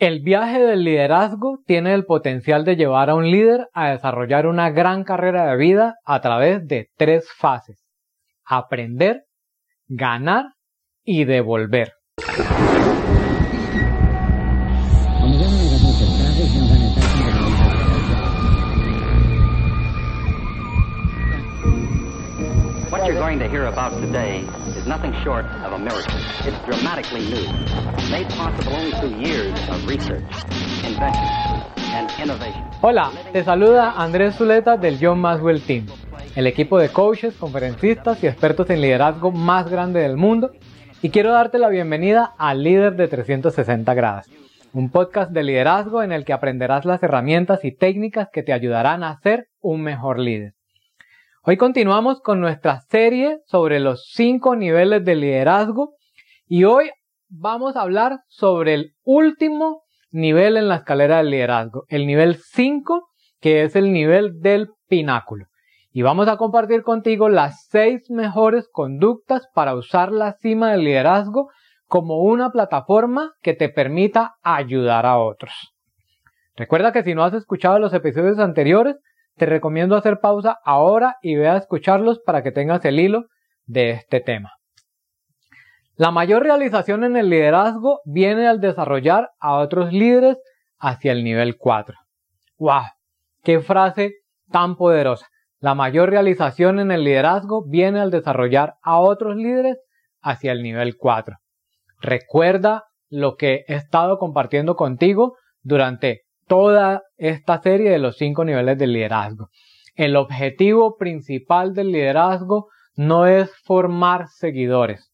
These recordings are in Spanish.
El viaje del liderazgo tiene el potencial de llevar a un líder a desarrollar una gran carrera de vida a través de tres fases. Aprender, ganar y devolver. Nothing short of a miracle. It's dramatically new, made possible only through years of research, invention, and innovation. Hola, te saluda Andrés Zuleta del John Maswell Team, el equipo de coaches, conferencistas y expertos en liderazgo más grande del mundo, y quiero darte la bienvenida a Líder de 360 grados, un podcast de liderazgo en el que aprenderás las herramientas y técnicas que te ayudarán a ser un mejor líder. Hoy continuamos con nuestra serie sobre los cinco niveles de liderazgo y hoy vamos a hablar sobre el último nivel en la escalera del liderazgo, el nivel 5, que es el nivel del pináculo. Y vamos a compartir contigo las seis mejores conductas para usar la cima del liderazgo como una plataforma que te permita ayudar a otros. Recuerda que si no has escuchado los episodios anteriores, te recomiendo hacer pausa ahora y ve a escucharlos para que tengas el hilo de este tema. La mayor realización en el liderazgo viene al desarrollar a otros líderes hacia el nivel 4. ¡Wow! ¡Qué frase tan poderosa! La mayor realización en el liderazgo viene al desarrollar a otros líderes hacia el nivel 4. Recuerda lo que he estado compartiendo contigo durante toda esta serie de los cinco niveles del liderazgo. El objetivo principal del liderazgo no es formar seguidores.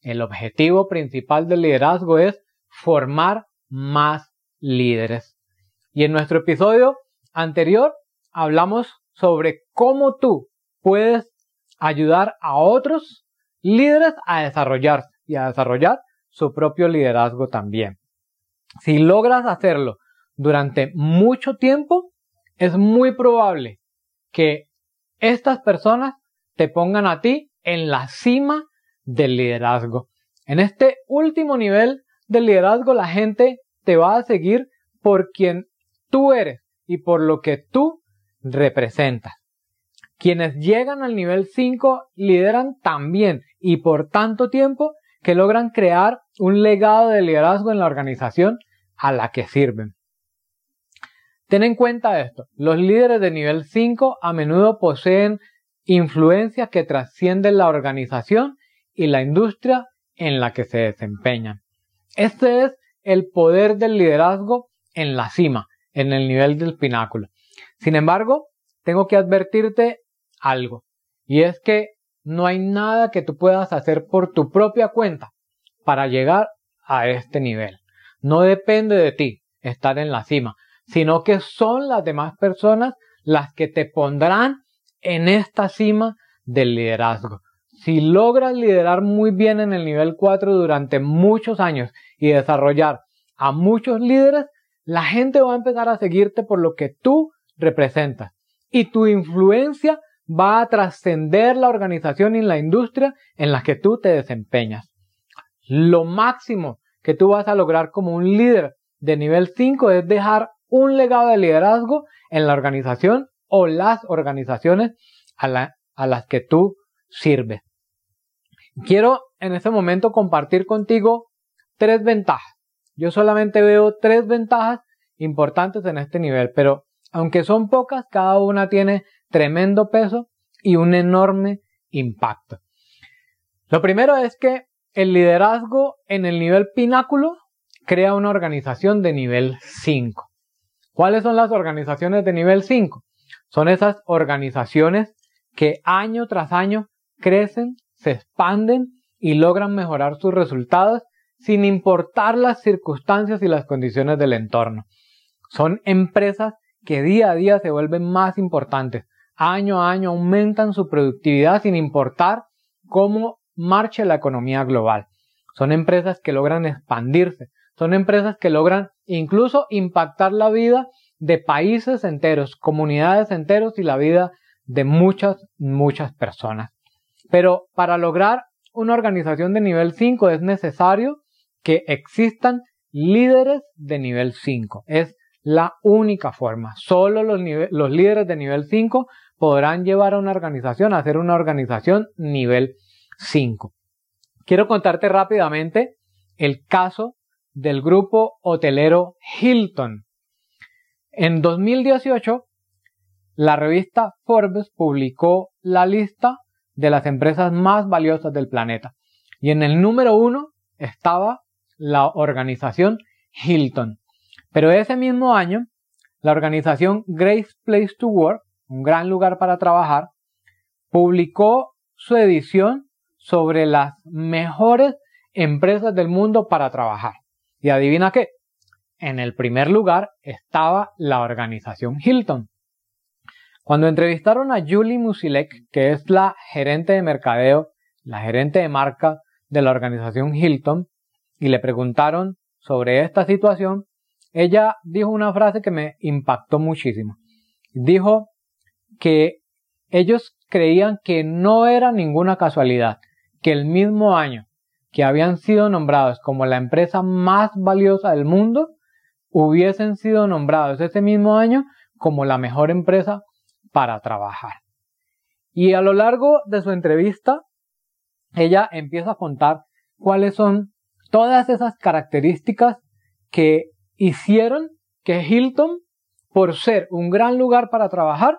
El objetivo principal del liderazgo es formar más líderes. Y en nuestro episodio anterior hablamos sobre cómo tú puedes ayudar a otros líderes a desarrollarse y a desarrollar su propio liderazgo también. Si logras hacerlo durante mucho tiempo, es muy probable que estas personas te pongan a ti en la cima del liderazgo. En este último nivel del liderazgo, la gente te va a seguir por quien tú eres y por lo que tú representas. Quienes llegan al nivel 5 lideran también y por tanto tiempo que logran crear un legado de liderazgo en la organización a la que sirven. Ten en cuenta esto, los líderes de nivel 5 a menudo poseen influencias que trascienden la organización y la industria en la que se desempeñan. Este es el poder del liderazgo en la cima, en el nivel del pináculo. Sin embargo, tengo que advertirte algo, y es que no hay nada que tú puedas hacer por tu propia cuenta para llegar a este nivel. No depende de ti estar en la cima sino que son las demás personas las que te pondrán en esta cima del liderazgo. Si logras liderar muy bien en el nivel 4 durante muchos años y desarrollar a muchos líderes, la gente va a empezar a seguirte por lo que tú representas. Y tu influencia va a trascender la organización y la industria en la que tú te desempeñas. Lo máximo que tú vas a lograr como un líder de nivel 5 es dejar un legado de liderazgo en la organización o las organizaciones a, las que tú sirves. Quiero en este momento compartir contigo tres ventajas. Yo solamente veo tres ventajas importantes en este nivel, pero aunque son pocas, cada una tiene tremendo peso y un enorme impacto. Lo primero es que el liderazgo en el nivel pináculo crea una organización de nivel 5. ¿Cuáles son las organizaciones de nivel 5? Son esas organizaciones que año tras año crecen, se expanden y logran mejorar sus resultados sin importar las circunstancias y las condiciones del entorno. Son empresas que día a día se vuelven más importantes. Año a año aumentan su productividad sin importar cómo marche la economía global. Son empresas que logran expandirse. Son empresas que logran incluso impactar la vida de países enteros, comunidades enteros y la vida de muchas, muchas personas. Pero para lograr una organización de nivel 5 es necesario que existan líderes de nivel 5. Es la única forma. Solo los, líderes de nivel 5 podrán llevar a una organización a ser una organización nivel 5. Quiero contarte rápidamente el caso del grupo hotelero Hilton. En 2018, la revista Forbes publicó la lista de las empresas más valiosas del planeta. Y en el número uno estaba la organización Hilton. Pero ese mismo año, la organización Great Place to Work, un gran lugar para trabajar, publicó su edición sobre las mejores empresas del mundo para trabajar. Y adivina qué, en el primer lugar estaba la organización Hilton. Cuando entrevistaron a Julie Musilek, que es la gerente de mercadeo, la gerente de marca de la organización Hilton, y le preguntaron sobre esta situación, ella dijo una frase que me impactó muchísimo. Dijo que ellos creían que no era ninguna casualidad que el mismo año que habían sido nombrados como la empresa más valiosa del mundo, hubiesen sido nombrados ese mismo año como la mejor empresa para trabajar. Y a lo largo de su entrevista, ella empieza a contar cuáles son todas esas características que hicieron que Hilton, por ser un gran lugar para trabajar,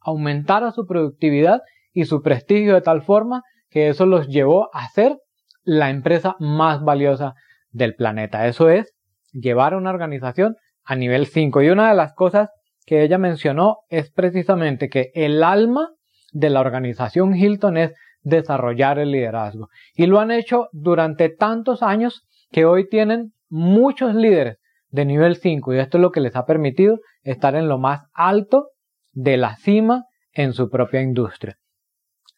aumentara su productividad y su prestigio de tal forma que eso los llevó a ser la empresa más valiosa del planeta. Eso es llevar a una organización a nivel 5. Y una de las cosas que ella mencionó es precisamente que el alma de la organización Hilton es desarrollar el liderazgo. Y lo han hecho durante tantos años que hoy tienen muchos líderes de nivel 5 y esto es lo que les ha permitido estar en lo más alto de la cima en su propia industria.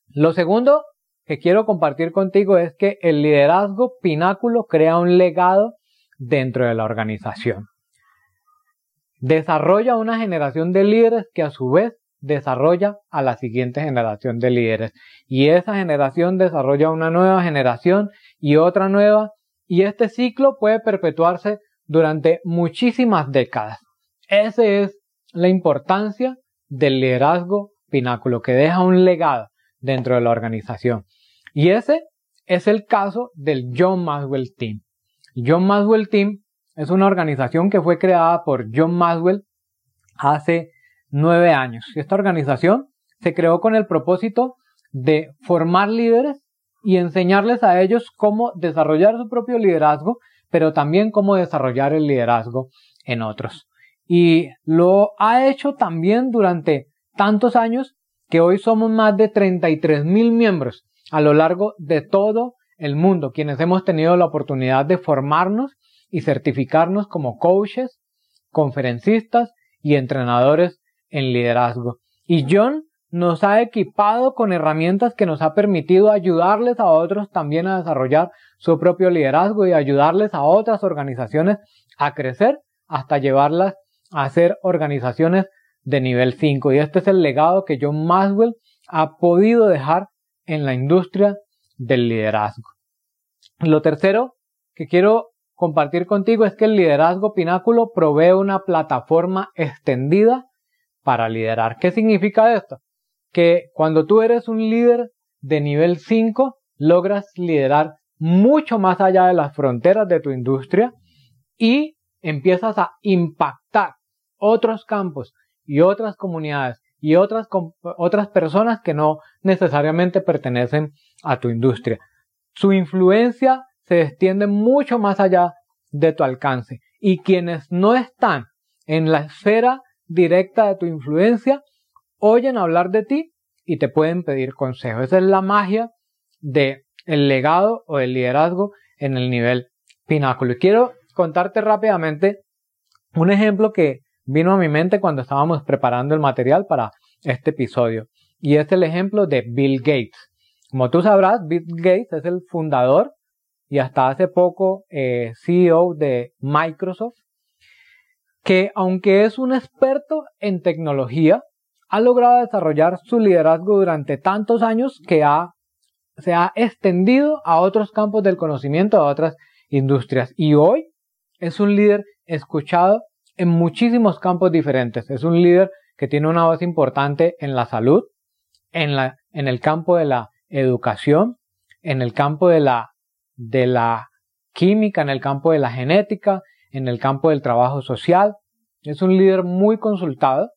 Lo segundo que quiero compartir contigo es que el liderazgo pináculo crea un legado dentro de la organización. Desarrolla una generación de líderes que a su vez desarrolla a la siguiente generación de líderes. Y esa generación desarrolla una nueva generación y otra nueva. Y este ciclo puede perpetuarse durante muchísimas décadas. Esa es la importancia del liderazgo pináculo, que deja un legado dentro de la organización. Y ese es el caso del John Maxwell Team. John Maxwell Team es una organización que fue creada por John Maxwell hace nueve años. Esta organización se creó con el propósito de formar líderes y enseñarles a ellos cómo desarrollar su propio liderazgo, pero también cómo desarrollar el liderazgo en otros. Y lo ha hecho también durante tantos años que hoy somos más de 33 mil miembros a lo largo de todo el mundo, quienes hemos tenido la oportunidad de formarnos y certificarnos como coaches, conferencistas y entrenadores en liderazgo. Y John nos ha equipado con herramientas que nos ha permitido ayudarles a otros también a desarrollar su propio liderazgo y ayudarles a otras organizaciones a crecer hasta llevarlas a ser organizaciones de nivel 5. Y este es el legado que John Maxwell ha podido dejar en la industria del liderazgo. Lo tercero que quiero compartir contigo es que el liderazgo pináculo provee una plataforma extendida para liderar. ¿Qué significa esto? Que cuando tú eres un líder de nivel 5, logras liderar mucho más allá de las fronteras de tu industria y empiezas a impactar otros campos y otras comunidades y otras, otras personas que no necesariamente pertenecen a tu industria. Su influencia se extiende mucho más allá de tu alcance y quienes no están en la esfera directa de tu influencia oyen hablar de ti y te pueden pedir consejo. Esa es la magia de el legado o el liderazgo en el nivel pináculo. Y quiero contarte rápidamente un ejemplo que vino a mi mente cuando estábamos preparando el material para este episodio. Y es el ejemplo de Bill Gates. Como tú sabrás, Bill Gates es el fundador y hasta hace poco eh, CEO de Microsoft, que aunque es un experto en tecnología, ha logrado desarrollar su liderazgo durante tantos años que ha, se ha extendido a otros campos del conocimiento, a otras industrias. Y hoy es un líder escuchado en muchísimos campos diferentes. Es un líder que tiene una voz importante en la salud, en, la, en el campo de la educación, en el campo de la, de la química, en el campo de la genética, en el campo del trabajo social. Es un líder muy consultado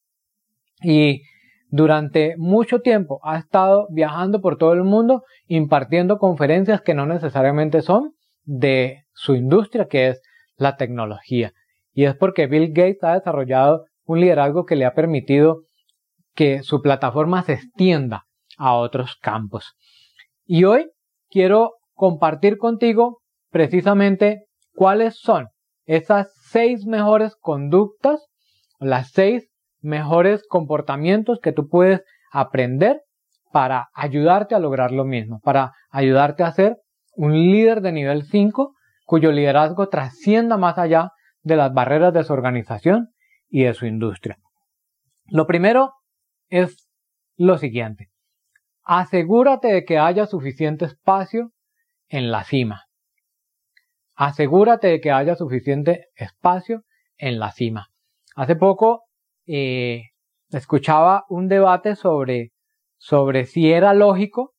y durante mucho tiempo ha estado viajando por todo el mundo impartiendo conferencias que no necesariamente son de su industria, que es la tecnología. Y es porque Bill Gates ha desarrollado un liderazgo que le ha permitido que su plataforma se extienda a otros campos. Y hoy quiero compartir contigo precisamente cuáles son esas seis mejores conductas, las seis mejores comportamientos que tú puedes aprender para ayudarte a lograr lo mismo, para ayudarte a ser un líder de nivel 5 cuyo liderazgo trascienda más allá de las barreras de su organización y de su industria. Lo primero es lo siguiente. Asegúrate de que haya suficiente espacio en la cima. Asegúrate de que haya suficiente espacio en la cima. Hace poco eh, escuchaba un debate sobre, sobre si era lógico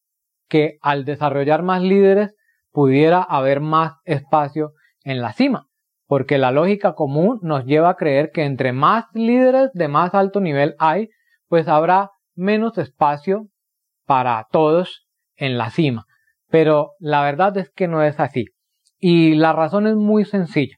que al desarrollar más líderes pudiera haber más espacio en la cima, porque la lógica común nos lleva a creer que entre más líderes de más alto nivel hay, pues habrá menos espacio para todos en la cima. Pero la verdad es que no es así. Y la razón es muy sencilla.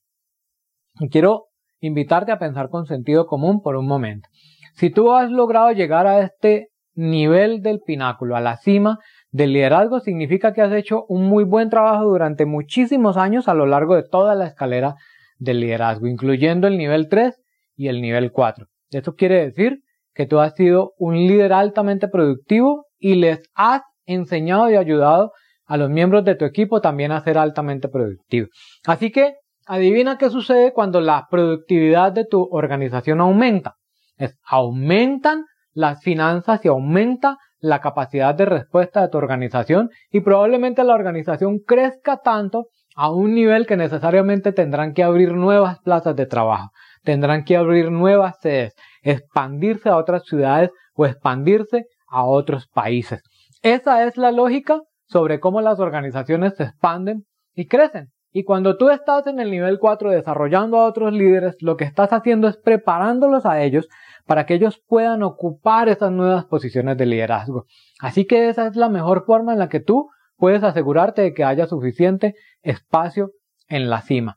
quiero invitarte a pensar con sentido común por un momento. Si tú has logrado llegar a este nivel del pináculo, a la cima del liderazgo, significa que has hecho un muy buen trabajo durante muchísimos años a lo largo de toda la escalera del liderazgo, incluyendo el nivel 3 y el nivel 4. Esto quiere decir que tú has sido un líder altamente productivo y les has enseñado y ayudado a los miembros de tu equipo también a ser altamente productivos. Así que adivina qué sucede cuando la productividad de tu organización aumenta. Es, aumentan las finanzas y aumenta la capacidad de respuesta de tu organización y probablemente la organización crezca tanto a un nivel que necesariamente tendrán que abrir nuevas plazas de trabajo, tendrán que abrir nuevas sedes, expandirse a otras ciudades o expandirse a otros países. Esa es la lógica sobre cómo las organizaciones se expanden y crecen. Y cuando tú estás en el nivel 4 desarrollando a otros líderes, lo que estás haciendo es preparándolos a ellos para que ellos puedan ocupar esas nuevas posiciones de liderazgo. Así que esa es la mejor forma en la que tú puedes asegurarte de que haya suficiente espacio en la cima.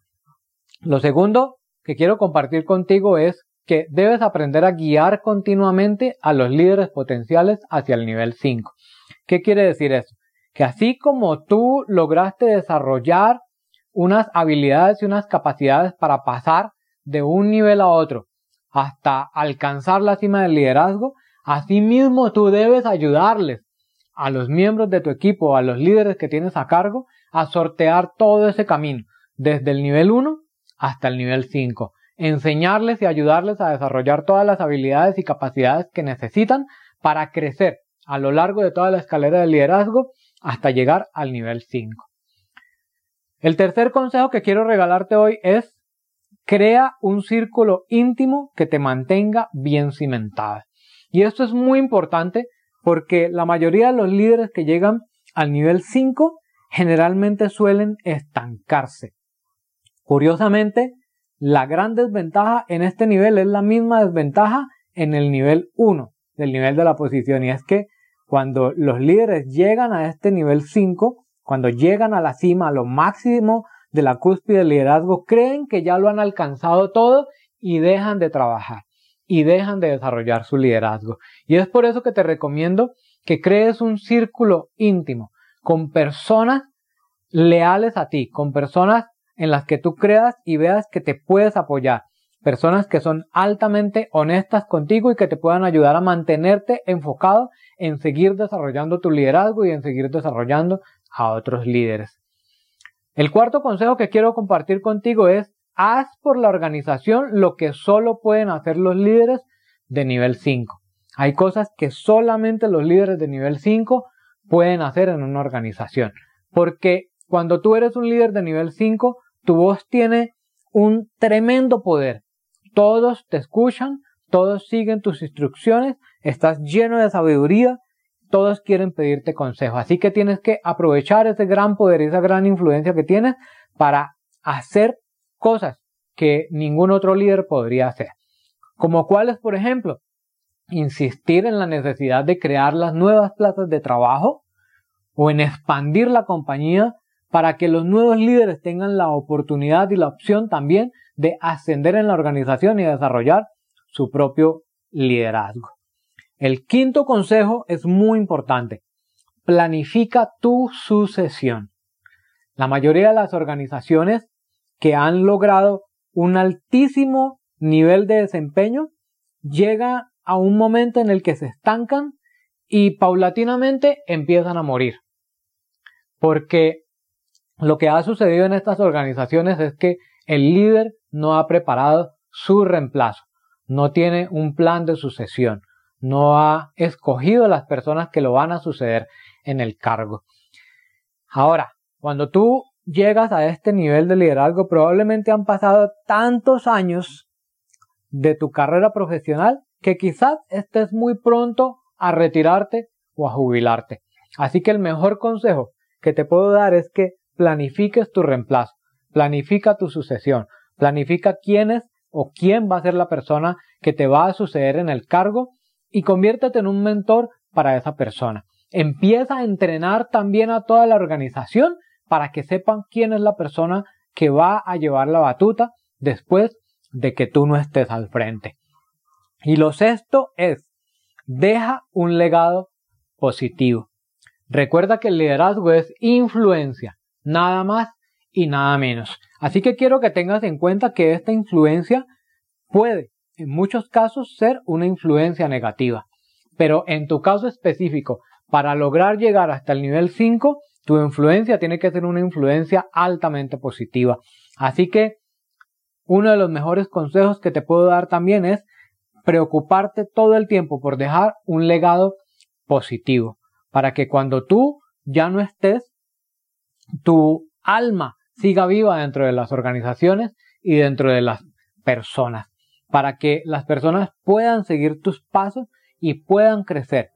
Lo segundo que quiero compartir contigo es que debes aprender a guiar continuamente a los líderes potenciales hacia el nivel 5. ¿Qué quiere decir eso? Que así como tú lograste desarrollar unas habilidades y unas capacidades para pasar de un nivel a otro hasta alcanzar la cima del liderazgo, asimismo tú debes ayudarles a los miembros de tu equipo, a los líderes que tienes a cargo, a sortear todo ese camino, desde el nivel 1 hasta el nivel 5. Enseñarles y ayudarles a desarrollar todas las habilidades y capacidades que necesitan para crecer a lo largo de toda la escalera del liderazgo hasta llegar al nivel 5. El tercer consejo que quiero regalarte hoy es crea un círculo íntimo que te mantenga bien cimentado. Y esto es muy importante porque la mayoría de los líderes que llegan al nivel 5 generalmente suelen estancarse. Curiosamente, la gran desventaja en este nivel es la misma desventaja en el nivel 1 del nivel de la posición y es que cuando los líderes llegan a este nivel 5, cuando llegan a la cima, a lo máximo de la cúspide del liderazgo, creen que ya lo han alcanzado todo y dejan de trabajar y dejan de desarrollar su liderazgo. Y es por eso que te recomiendo que crees un círculo íntimo con personas leales a ti, con personas en las que tú creas y veas que te puedes apoyar, personas que son altamente honestas contigo y que te puedan ayudar a mantenerte enfocado en seguir desarrollando tu liderazgo y en seguir desarrollando a otros líderes. El cuarto consejo que quiero compartir contigo es haz por la organización lo que solo pueden hacer los líderes de nivel 5. Hay cosas que solamente los líderes de nivel 5 pueden hacer en una organización. Porque cuando tú eres un líder de nivel 5, tu voz tiene un tremendo poder. Todos te escuchan, todos siguen tus instrucciones, estás lleno de sabiduría, todos quieren pedirte consejo. Así que tienes que aprovechar ese gran poder, esa gran influencia que tienes para hacer cosas que ningún otro líder podría hacer. Como cuáles, por ejemplo, insistir en la necesidad de crear las nuevas plazas de trabajo o en expandir la compañía para que los nuevos líderes tengan la oportunidad y la opción también de ascender en la organización y desarrollar su propio liderazgo. El quinto consejo es muy importante. Planifica tu sucesión. La mayoría de las organizaciones que han logrado un altísimo nivel de desempeño llega a un momento en el que se estancan y paulatinamente empiezan a morir. Porque lo que ha sucedido en estas organizaciones es que el líder no ha preparado su reemplazo, no tiene un plan de sucesión, no ha escogido las personas que lo van a suceder en el cargo. Ahora, cuando tú llegas a este nivel de liderazgo, probablemente han pasado tantos años de tu carrera profesional que quizás estés muy pronto a retirarte o a jubilarte. Así que el mejor consejo que te puedo dar es que planifiques tu reemplazo, planifica tu sucesión, planifica quién es o quién va a ser la persona que te va a suceder en el cargo y conviértete en un mentor para esa persona. Empieza a entrenar también a toda la organización para que sepan quién es la persona que va a llevar la batuta después de que tú no estés al frente. Y lo sexto es, deja un legado positivo. Recuerda que el liderazgo es influencia, nada más y nada menos. Así que quiero que tengas en cuenta que esta influencia puede, en muchos casos, ser una influencia negativa. Pero en tu caso específico, para lograr llegar hasta el nivel 5, tu influencia tiene que ser una influencia altamente positiva. Así que uno de los mejores consejos que te puedo dar también es preocuparte todo el tiempo por dejar un legado positivo, para que cuando tú ya no estés, tu alma siga viva dentro de las organizaciones y dentro de las personas, para que las personas puedan seguir tus pasos y puedan crecer,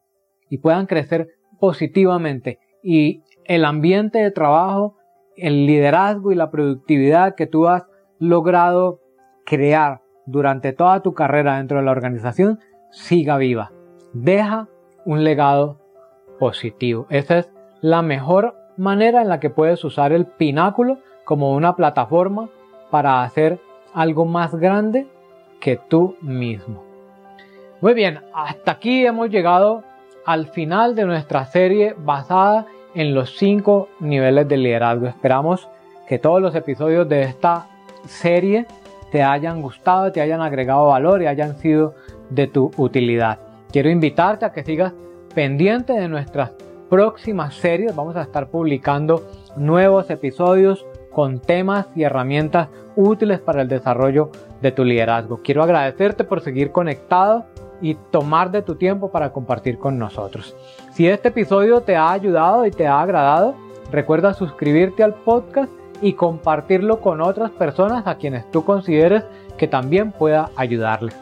y puedan crecer positivamente. Y el ambiente de trabajo, el liderazgo y la productividad que tú has logrado crear durante toda tu carrera dentro de la organización siga viva. Deja un legado positivo. Esa es la mejor manera en la que puedes usar el pináculo como una plataforma para hacer algo más grande que tú mismo. Muy bien, hasta aquí hemos llegado al final de nuestra serie basada en los cinco niveles de liderazgo. Esperamos que todos los episodios de esta serie te hayan gustado, te hayan agregado valor y hayan sido de tu utilidad. Quiero invitarte a que sigas pendiente de nuestras próximas series. Vamos a estar publicando nuevos episodios con temas y herramientas útiles para el desarrollo de tu liderazgo. Quiero agradecerte por seguir conectado y tomar de tu tiempo para compartir con nosotros. Si este episodio te ha ayudado y te ha agradado, recuerda suscribirte al podcast y compartirlo con otras personas a quienes tú consideres que también pueda ayudarles.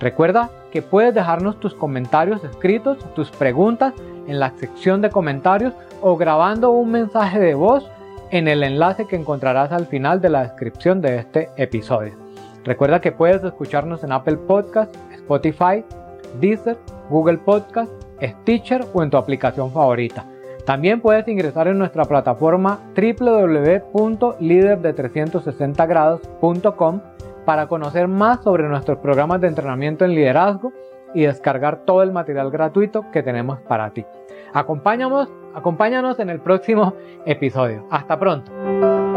Recuerda que puedes dejarnos tus comentarios escritos, tus preguntas en la sección de comentarios o grabando un mensaje de voz en el enlace que encontrarás al final de la descripción de este episodio. Recuerda que puedes escucharnos en Apple Podcast, Spotify, Deezer, Google Podcast, Stitcher o en tu aplicación favorita. También puedes ingresar en nuestra plataforma www.liderde360grados.com para conocer más sobre nuestros programas de entrenamiento en liderazgo y descargar todo el material gratuito que tenemos para ti. Acompáñanos, acompáñanos en el próximo episodio. Hasta pronto.